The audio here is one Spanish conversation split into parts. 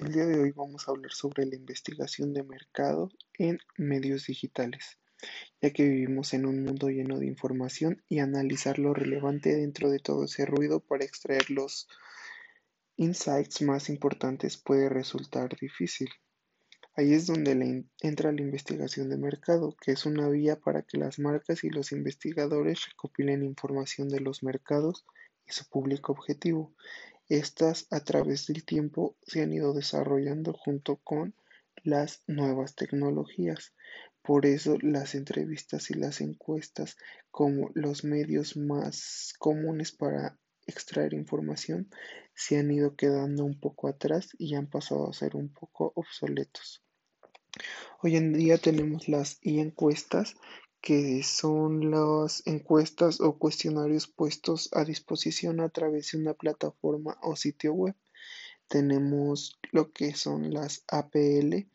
El día de hoy vamos a hablar sobre la investigación de mercado en medios digitales, ya que vivimos en un mundo lleno de información y analizar lo relevante dentro de todo ese ruido para extraer los insights más importantes puede resultar difícil. Ahí es donde entra la investigación de mercado, que es una vía para que las marcas y los investigadores recopilen información de los mercados y su público objetivo. Estas a través del tiempo se han ido desarrollando junto con las nuevas tecnologías. Por eso las entrevistas y las encuestas como los medios más comunes para extraer información se han ido quedando un poco atrás y han pasado a ser un poco obsoletos. Hoy en día tenemos las e-encuestas, que son las encuestas o cuestionarios puestos a disposición a través de una plataforma o sitio web. Tenemos lo que son las APL,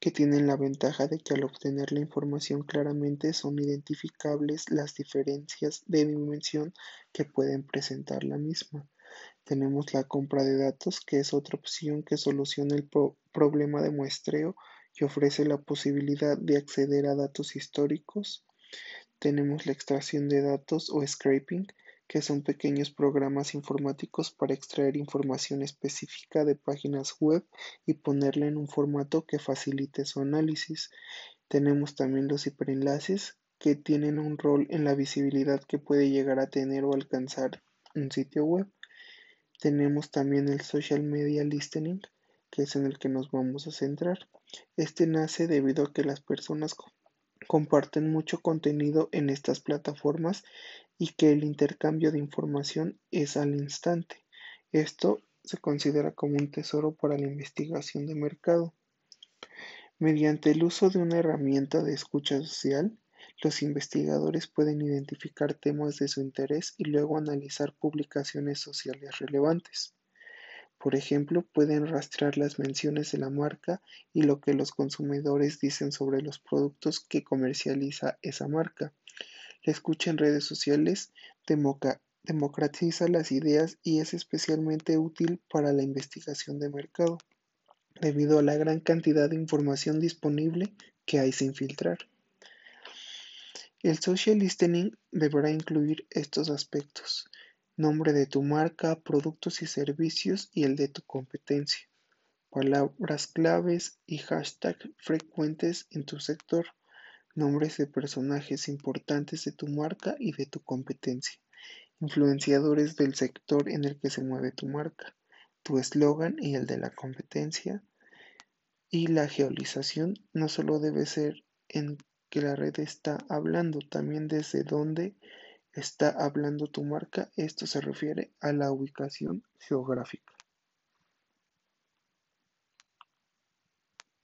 que tienen la ventaja de que al obtener la información claramente son identificables las diferencias de dimensión que pueden presentar la misma. Tenemos la compra de datos, que es otra opción que soluciona el problema de muestreo que ofrece la posibilidad de acceder a datos históricos. Tenemos la extracción de datos o scraping, que son pequeños programas informáticos para extraer información específica de páginas web y ponerla en un formato que facilite su análisis. Tenemos también los hiperenlaces, que tienen un rol en la visibilidad que puede llegar a tener o alcanzar un sitio web. Tenemos también el social media listening, que es en el que nos vamos a centrar. Este nace debido a que las personas comparten mucho contenido en estas plataformas y que el intercambio de información es al instante. Esto se considera como un tesoro para la investigación de mercado. Mediante el uso de una herramienta de escucha social, los investigadores pueden identificar temas de su interés y luego analizar publicaciones sociales relevantes. Por ejemplo, pueden rastrear las menciones de la marca y lo que los consumidores dicen sobre los productos que comercializa esa marca. La escucha en redes sociales democratiza las ideas y es especialmente útil para la investigación de mercado, debido a la gran cantidad de información disponible que hay sin filtrar. El social listening deberá incluir estos aspectos nombre de tu marca, productos y servicios y el de tu competencia, palabras claves y hashtags frecuentes en tu sector, nombres de personajes importantes de tu marca y de tu competencia, influenciadores del sector en el que se mueve tu marca, tu eslogan y el de la competencia, y la geolización no solo debe ser en que la red está hablando, también desde dónde está hablando tu marca, esto se refiere a la ubicación geográfica.